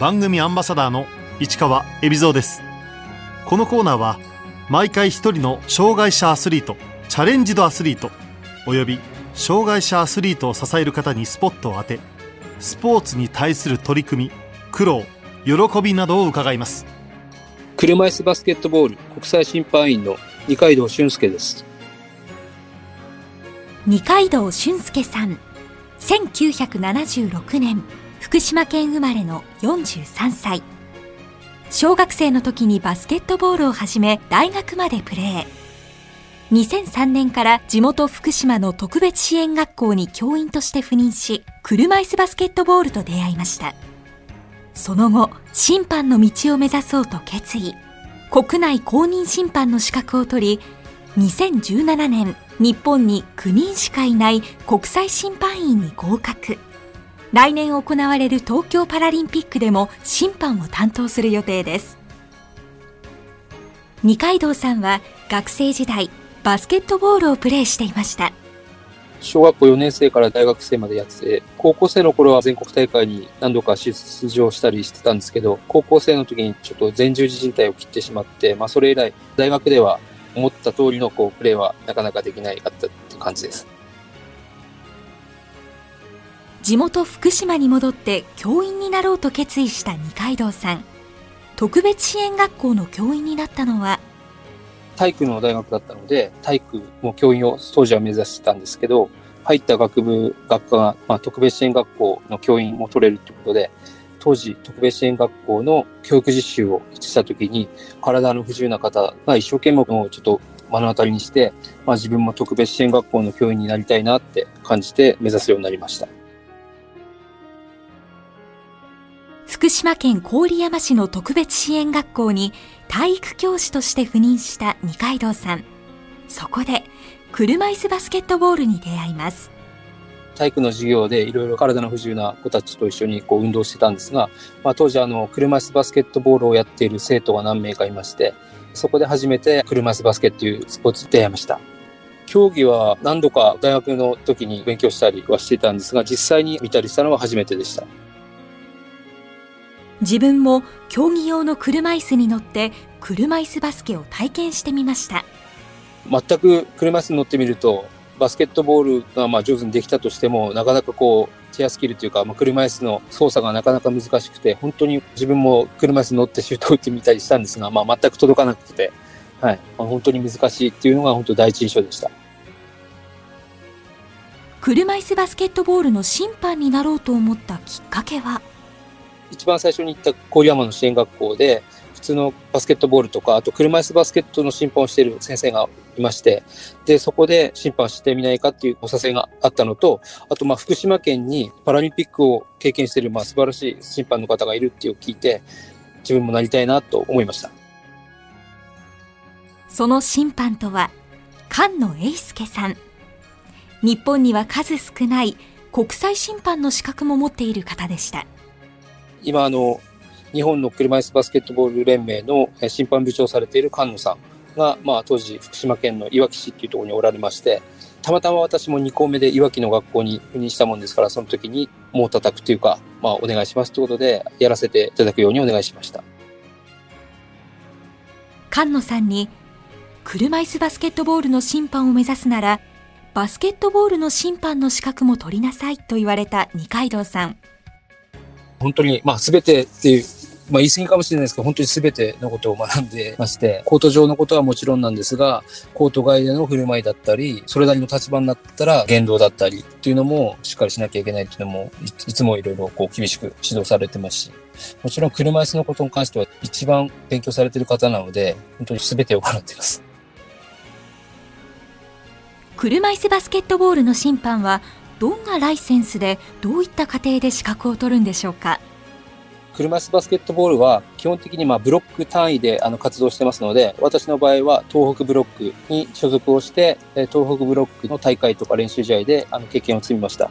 番組アンバサダーの市川恵比蔵です。このコーナーは毎回一人の障害者アスリートチャレンジドアスリートおよび障害者アスリートを支える方にスポットを当てスポーツに対する取り組み苦労喜びなどを伺います。車椅子バスケットボール国際審判員の二階堂俊介です。二階堂俊介さん1976年福島県生まれの43歳。小学生の時にバスケットボールを始め大学までプレー。2003年から地元福島の特別支援学校に教員として赴任し車椅子バスケットボールと出会いました。その後審判の道を目指そうと決意。国内公認審判の資格を取り2017年日本に9人しかいない国際審判員に合格。来年行われる東京パラリンピックでも審判を担当する予定です二階堂さんは学生時代バスケットボールをプレーしていました小学校4年生から大学生までやってて、高校生の頃は全国大会に何度か出場したりしてたんですけど、高校生の時にちょっと前十字靭帯を切ってしまって、まあそれ以来、大学では思った通りのこうプレーはなかなかできないかったって感じです。地元福島に戻って教員になろうと決意した二階堂さん。特別支援学校の教員になったのは体育の大学だったので、体育も教員を当時は目指してたんですけど、入った学部、学科が、まあ、特別支援学校の教員も取れるということで、当時、特別支援学校の教育実習をしたときに、体の不自由な方が一生懸命をちょっと目の当たりにして、まあ、自分も特別支援学校の教員になりたいなって感じて目指すようになりました。福島県郡山市の特別支援学校に体育教師として赴任した二階堂さん。そこで車椅子バスケットボールに出会います。体育の授業でいろいろ体の不自由な子たちと一緒にこう運動してたんですが、まあ、当時あの車椅子バスケットボールをやっている生徒が何名かいまして、そこで初めて車椅子バスケっていうスポーツに出会いました。競技は何度か大学の時に勉強したりはしていたんですが、実際に見たりしたのは初めてでした。自分も競技用の車椅子に乗って車椅子バスケを体験してみました。全く車椅子に乗ってみるとバスケットボールがまあ上手にできたとしてもなかなかこうチェアスキルというか、まあ、車椅子の操作がなかなか難しくて本当に自分も車椅子に乗ってシュートを打ってみたりしたんですが、まあ、全く届かなくて、はい。まあ、本当に難しいっていうのが本当第一印象でした。車椅子バスケットボールの審判になろうと思ったきっかけは？一番最初に行った郡山の支援学校で、普通のバスケットボールとか、あと車椅子バスケットの審判をしている先生がいまして、で、そこで審判してみないかっていうお誘いがあったのと、あと、まあ、福島県にパラリンピックを経験している、まあ、素晴らしい審判の方がいるっていうを聞いて、自分もなりたいなと思いました。その審判とは、菅野英介さん。日本には数少ない国際審判の資格も持っている方でした。今、あの、日本の車椅子バスケットボール連盟の審判部長されている菅野さんが、まあ、当時、福島県のいわき市っていうところにおられまして、たまたま私も2校目でいわきの学校に赴任したもんですから、その時にもう叩くというか、まあ、お願いしますということで、やらせていただくようにお願いしました。菅野さんに、車椅子バスケットボールの審判を目指すなら、バスケットボールの審判の資格も取りなさいと言われた二階堂さん。本当に、まあ、すべてっていう、まあ、言い過ぎかもしれないですけど、本当にすべてのことを学んでまして、コート上のことはもちろんなんですが、コート外での振る舞いだったり、それなりの立場になったら言動だったりっていうのもしっかりしなきゃいけないっていうのも、いつもいろいろこう厳しく指導されてますし、もちろん車椅子のことに関しては一番勉強されてる方なので、本当にすべてを行っています。車椅子バスケットボールの審判はどんなライセンスでどういった過程で資格を取るんでしょうか？車椅子バスケットボールは基本的にまあブロック単位であの活動してますので、私の場合は東北ブロックに所属をして、東北ブロックの大会とか練習試合であの経験を積みました。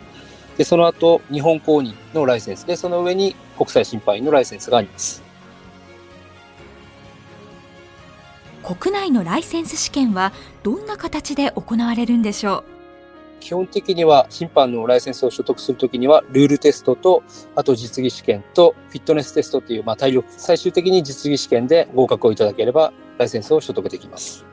で、その後、日本公認のライセンスで、その上に国際審判員のライセンスがあります。国内のライセンス試験はどんな形で行われるんでしょう？基本的には審判のライセンスを取得するときには、ルールテストと、あと実技試験と、フィットネステストっていう、まあ、体力、最終的に実技試験で合格をいただければ、ライセンスを取得できます。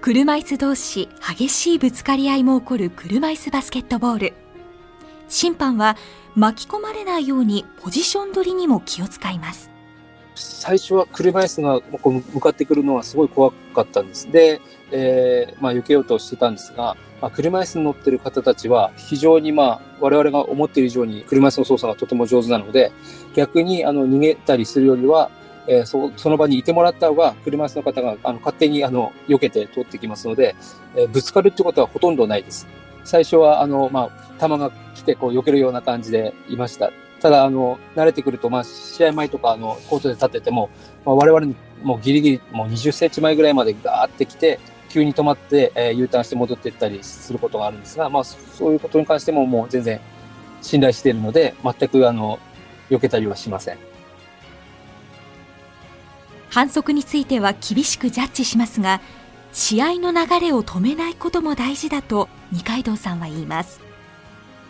車椅子同士激しいぶつかり合いも起こる車椅子バスケットボール。審判は巻き込まれないようにポジション取りにも気を使います。最初は車椅子がこう向かってくるのはすごい怖かったんです。で、えー、まあ、避けようとしてたんですが、まあ、車椅子に乗ってる方たちは非常にまあ我々が思っている以上に車椅子の操作がとても上手なので逆にあの逃げたりするよりは、えー、そその場にいてもらった方が車椅子の方があの勝手にあの避けて通ってきますので、えー、ぶつかるってことはほとんどないです。最初はあの、まあ、球が来てこう避けるような感じでいました。ただ、あの、慣れてくると、まあ、試合前とか、あの、コートで立ってても、まあ、我々にもうギリギリ、もう20センチ前ぐらいまでガーって来て、急に止まって、えー、U ターンして戻っていったりすることがあるんですが、まあ、そういうことに関してももう全然信頼しているので、全く、あの、避けたりはしません。反則については厳しくジャッジしますが、試合の流れを止めないことも大事だと二階堂さんは言います。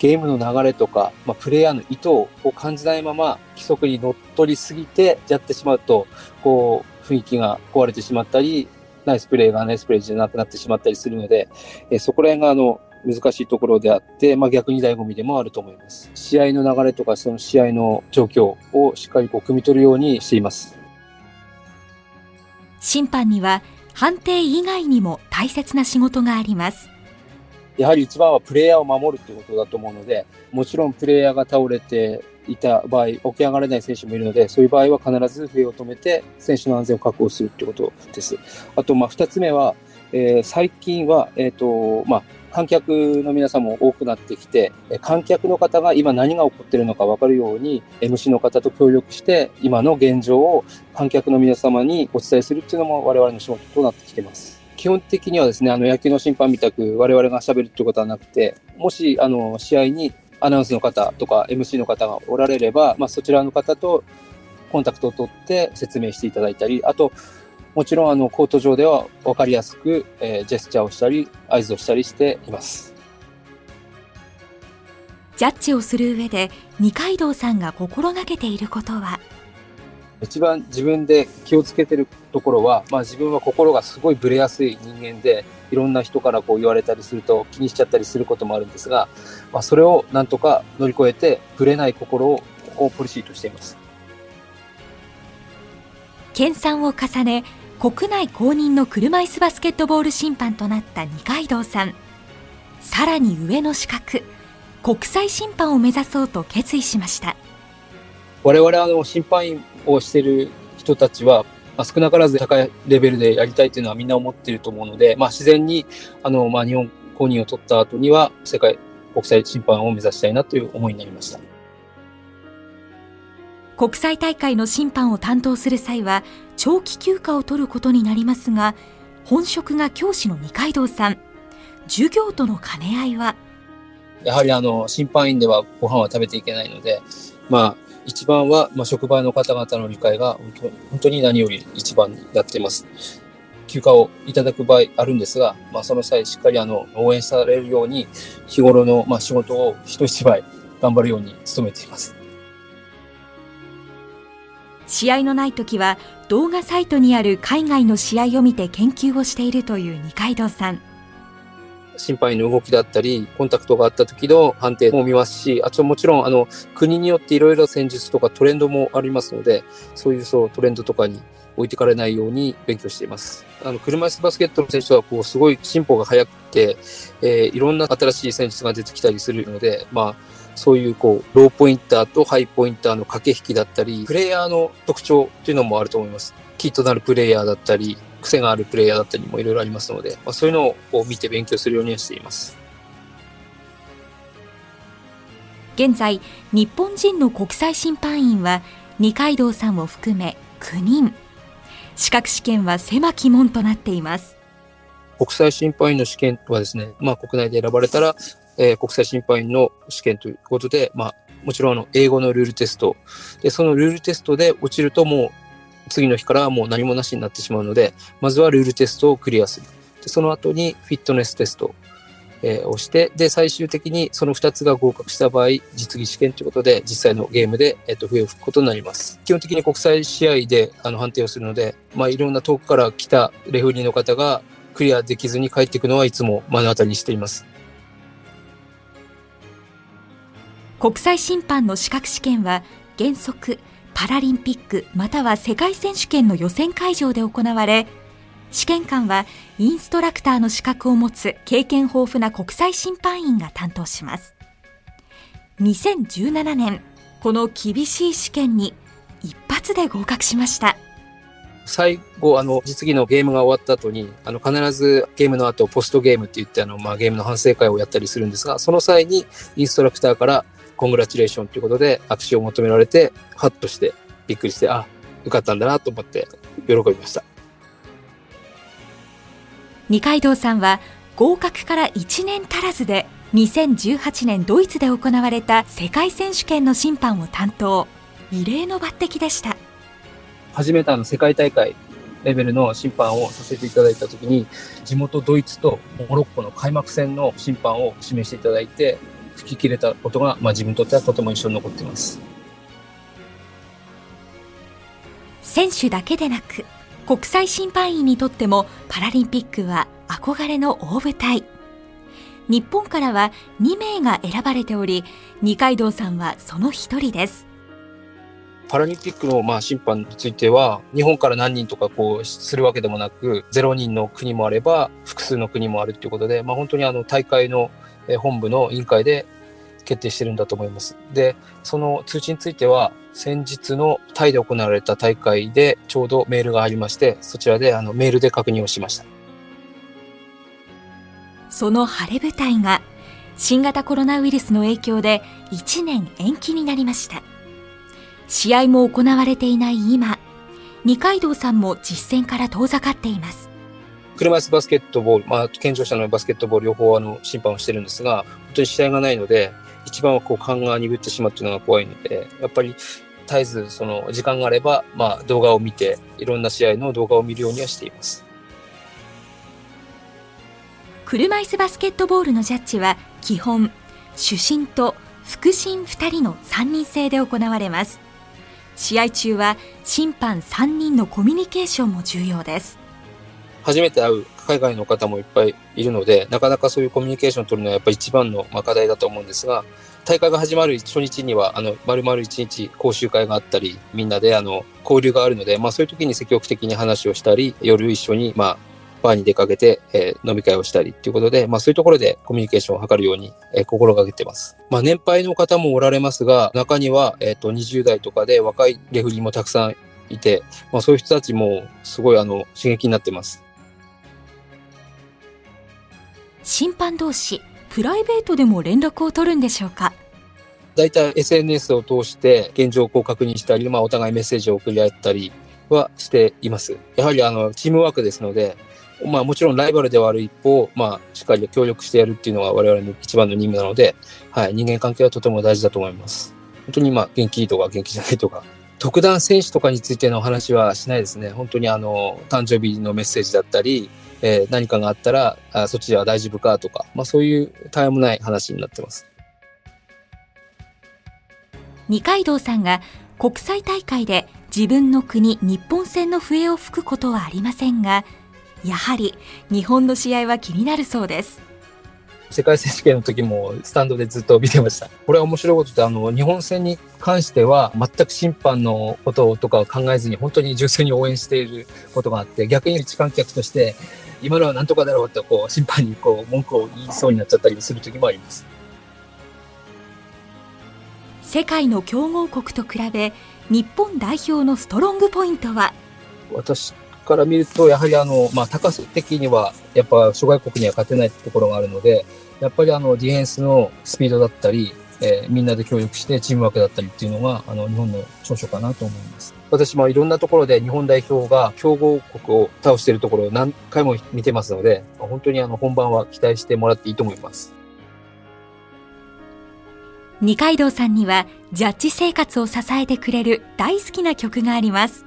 ゲームの流れとか、まあ、プレイヤーの意図を感じないまま規則にのっとりすぎてやってしまうと、こう、雰囲気が壊れてしまったり、ナイスプレーがナイスプレーじゃなくなってしまったりするので、えそこら辺があの、難しいところであって、まあ、逆に醍醐味でもあると思います。試合の流れとか、その試合の状況をしっかりこう、汲み取るようにしています。審判には、判定以外にも大切な仕事があります。やはり一番はプレイヤーを守るということだと思うので、もちろんプレイヤーが倒れていた場合、起き上がれない選手もいるので、そういう場合は必ず笛を止めて、選手の安全を確保するということです。あと、まあ、二つ目は、えー、最近は、え、ー、と、まあ、観客の皆さんも多くなってきて、観客の方が今何が起こっているのか分かるように、MC の方と協力して、今の現状を観客の皆様にお伝えするっていうのも我々の仕事となってきています。基本的にはですね、あの野球の審判みたく我々が喋るってことはなくて、もしあの試合にアナウンスの方とか MC の方がおられれば、まあ、そちらの方とコンタクトを取って説明していただいたり、あと、もちろんあのコート上では分かりやすく、えー、ジェスチャーをしたり、合図をしたりしています。ジャッジをする上で二階堂さんが心がけていることは？一番自分で気をつけてるところは、まあ、自分は心がすごいブレやすい人間で、いろんな人からこう言われたりすると気にしちゃったりすることもあるんですが、まあ、それをなんとか乗り越えて、ブレない心をここをポリシーとしています。研鑽を重ね、国内公認の車椅子バスケットボール審判となった二階堂さん。さらに上の資格、国際審判を目指そうと決意しました。我々あの審判員をしている人たちは、まあ、少なからず高いレベルでやりたいというのはみんな思っていると思うので、まあ、自然にあの、まあ、日本公認を取った後には世界国際審判を目指したいなという思いになりました。国際大会の審判を担当する際は長期休暇を取ることになりますが本職が教師の二階堂さん授業との兼ね合いは？やはりあの審判員ではご飯は食べていけないのでまあ一番は、まあ、職場の方々の理解が本当本当に何より一番になっています。休暇をいただく場合あるんですが、まあ、その際しっかりあの応援されるように日頃の、まあ、仕事を人一倍頑張るように努めています。試合のない時は動画サイトにある海外の試合を見て研究をしているという二階堂さん。審判員の動きだったり、コンタクトがあった時の判定も見ますし、あともちろん、あの、国によっていろいろ戦術とかトレンドもありますので、そういうそうトレンドとかに置いてかれないように勉強しています。あの、車椅子バスケットの選手は、こう、すごい進歩が早くて、えー、いろんな新しい戦術が出てきたりするので、まあ、そういうこう、ローポインターとハイポインターの駆け引きだったり、プレイヤーの特徴っていうのもあると思います。キーとなるプレイヤーだったり、癖があるプレイヤーだったりもいろいろありますので、まあ、そういうのを見て勉強するようにはしています。現在、日本人の国際審判員は二階堂さんを含め9人。資格試験は狭き門となっています。国際審判員の試験はですね、まあ国内で選ばれたら、えー、国際審判員の試験ということで、まあもちろんあの英語のルールテスト。で、そのルールテストで落ちるともう次の日からはもう何もなしになってしまうので、まずはルールテストをクリアする。でその後にフィットネステストえー、をして、で、最終的にその2つが合格した場合、実技試験ということで、実際のゲームで、えっ、と、笛を吹くことになります。基本的に国際試合であの判定をするので、まあ、いろんな遠くから来たレフェリーの方がクリアできずに帰っていくのはいつも目の当たりにしています。国際審判の資格試験は原則パラリンピックまたは世界選手権の予選会場で行われ試験官はインストラクターの資格を持つ経験豊富な国際審判員が担当します。2017年この厳しい試験に一発で合格しました。最後、あの、実技のゲームが終わった後に、あの、必ずゲームの後、ポストゲームって言って、あの、まあ、ゲームの反省会をやったりするんですが、その際に、インストラクターから、コングラチュレーションということで握手を求められて、ハッとして、びっくりして、あ、受かったんだなと思って、喜びました。二階堂さんは、合格から1年足らずで、2018年ドイツで行われた世界選手権の審判を担当。異例の抜擢でした。初めてあの世界大会レベルの審判をさせていただいたときに、地元ドイツとモロッコの開幕戦の審判を指名していただいて、吹き切れたことが、まあ、自分にとってはとても印象に残っています。選手だけでなく、国際審判員にとってもパラリンピックは憧れの大舞台。日本からは2名が選ばれており、二階堂さんはその一人です。パラリンピックのまあ審判については、日本から何人とかこうするわけでもなく、0人の国もあれば、複数の国もあるということで、まあ、本当にあの大会の本部の委員会で決定してるんだと思います。で、その通知については、先日のタイで行われた大会でちょうどメールがありまして、そちらであのメールで確認をしました。その晴れ舞台が新型コロナウイルスの影響で1年延期になりました。試合も行われていない今、二階堂さんも実戦から遠ざかっています。車椅子バスケットボール、まあ、健常者のバスケットボール両方あの審判をしてるんですが、本当に試合がないので、一番はこう勘が鈍ってしまうっていうのが怖いので、やっぱり絶えずその時間があれば、まあ、動画を見て、いろんな試合の動画を見るようにはしています。車椅子バスケットボールのジャッジは基本、主審と副審2人の3人制で行われます。試合中は審判3人のコミュニケーションも重要です。初めて会う海外の方もいっぱいいるので、なかなかそういうコミュニケーションを取るのはやっぱり一番の課題だと思うんですが、大会が始まる初日には、あの、丸々一日講習会があったり、みんなであの、交流があるので、まあそういう時に積極的に話をしたり、夜一緒に、まあ、バーに出かけて、えー、飲み会をしたりっていうことで、まあそういうところでコミュニケーションを図るように、えー、心がけてます。まあ年配の方もおられますが、中には、えっ、ー、と、20代とかで若いレフリーもたくさんいて、まあそういう人たちもすごいあの、刺激になってます。審判同士、プライベートでも連絡を取るんでしょうか？大体 SNS を通して現状を確認したり、まあ、お互いメッセージを送り合ったりはしています。やはりあのチームワークですので、まあもちろんライバルではある一方、まあしっかり協力してやるっていうのが我々の一番の任務なので、はい、人間関係はとても大事だと思います。本当にまあ元気いいとか元気じゃないとか、特段選手とかについての話はしないですね。本当にあの、誕生日のメッセージだったり、えー、何かがあったら、あそっちでは大丈夫かとか、まあそういうたわもない話になってます。二階堂さんが国際大会で自分の国日本戦の笛を吹くことはありませんが、やはり日本の試合は気になるそうです。世界選手権の時もスタンドでずっと見てました。これは面白いことで、あの、日本戦に関しては全く審判のこととかを考えずに本当に純粋に応援していることがあって、逆に一観客として今のは何とかだろうとこう審判にこう文句を言いそうになっちゃったりする時もあります。世界の強豪国と比べ日本代表のストロングポイントは？私から見るとやはりあの、まあ、高さ的にはやっぱ諸外国には勝てないところがあるのでやっぱりあのディフェンスのスピードだったりえー、みんなで協力してチームワークだったりっていうのが、あの、日本の長所かなと思います。私もいろんなところで日本代表が強豪国を倒しているところを何回も見てますので、本当にあの、本番は期待してもらっていいと思います。二階堂さんには、ジャッジ生活を支えてくれる大好きな曲があります。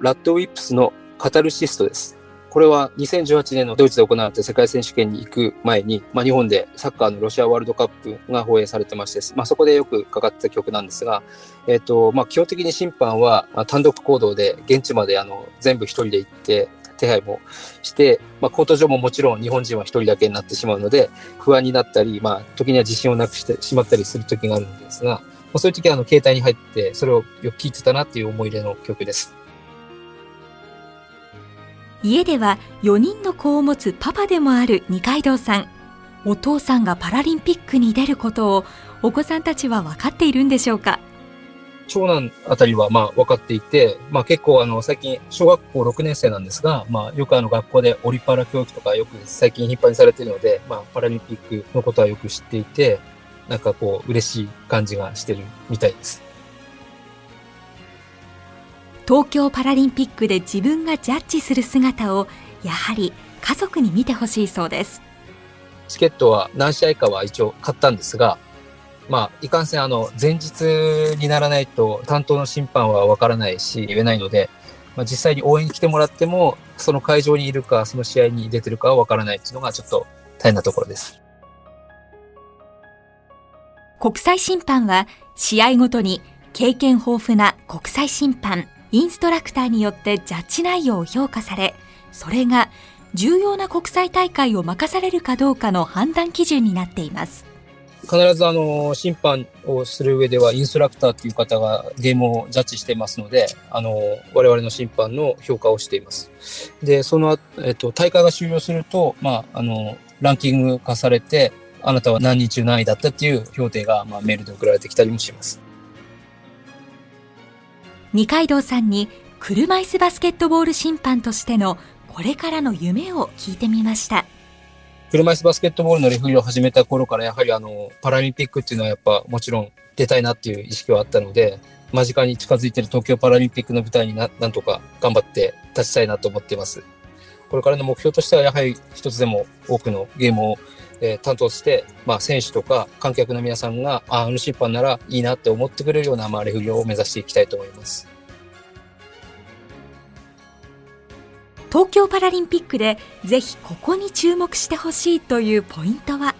ラッドウィップスのカタルシストです。これは2018年のドイツで行われた世界選手権に行く前に、まあ、日本でサッカーのロシアワールドカップが放映されてまして、まあ、そこでよくかかった曲なんですが、えっ、と、まあ、基本的に審判は単独行動で現地まであの全部一人で行って手配もして、まあ、コート上ももちろん日本人は一人だけになってしまうので、不安になったり、まあ、時には自信をなくしてしまったりする時があるんですが、まあ、そういう時はあの携帯に入って、それをよく聴いてたなっていう思い入れの曲です。家では4人の子を持つパパでもある二階堂さん。お父さんがパラリンピックに出ることをお子さんたちは分かっているんでしょうか？長男あたりはまあ分かっていて、まあ結構あの最近小学校6年生なんですが、まあよくあの学校でオリパラ教育とかよく最近頻繁にされているので、まあパラリンピックのことはよく知っていて、なんかこう嬉しい感じがしてるみたいです。東京パラリンピックで自分がジャッジする姿をやはり家族に見てほしいそうですチケットは何試合かは一応買ったんですがまあ、いかんせん、あの、前日にならないと担当の審判はわからないし、言えないので、まあ、実際に応援に来てもらっても、その会場にいるか、その試合に出てるかはわからないっていうのがちょっと大変なところです。国際審判は、試合ごとに経験豊富な国際審判、インストラクターによってジャッジ内容を評価され、それが重要な国際大会を任されるかどうかの判断基準になっています。必ずあの審判をする上ではインストラクターという方がゲームをジャッジしていますので、あの我々の審判の評価をしています。で、その、えっと、大会が終了すると、まあ、あの、ランキング化されて、あなたは何人中何位だったっていう評定が、まあ、メールで送られてきたりもします。二階堂さんに車椅子バスケットボール審判としてのこれからの夢を聞いてみました。車椅子バスケットボールのレフリーを始めた頃からやはりあのパラリンピックっていうのはやっぱもちろん出たいなっていう意識はあったので間近に近づいてる東京パラリンピックの舞台にななんとか頑張って立ちたいなと思っています。これからの目標としてはやはり一つでも多くのゲームを、えー、担当して、まあ、選手とか観客の皆さんがああの審判ならいいなって思ってくれるような、まあ、レフリーを目指していきたいと思います。東京パラリンピックでぜひここに注目してほしいというポイントは？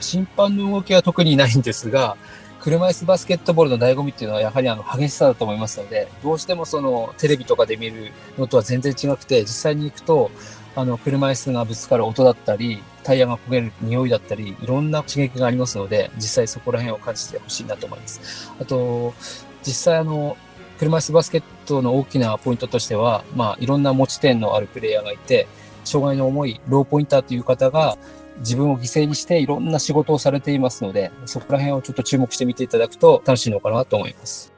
審判の動きは特にないんですが車椅子バスケットボールの醍醐味っていうのはやはりあの激しさだと思いますので、どうしてもそのテレビとかで見るのとは全然違くて、実際に行くと、あの車椅子がぶつかる音だったり、タイヤが焦げる匂いだったり、いろんな刺激がありますので、実際そこら辺を感じてほしいなと思います。あと、実際あの、車椅子バスケットの大きなポイントとしては、まあ、いろんな持ち点のあるプレイヤーがいて、障害の重いローポインターという方が、自分を犠牲にしていろんな仕事をされていますので、そこら辺をちょっと注目してみていただくと楽しいのかなと思います。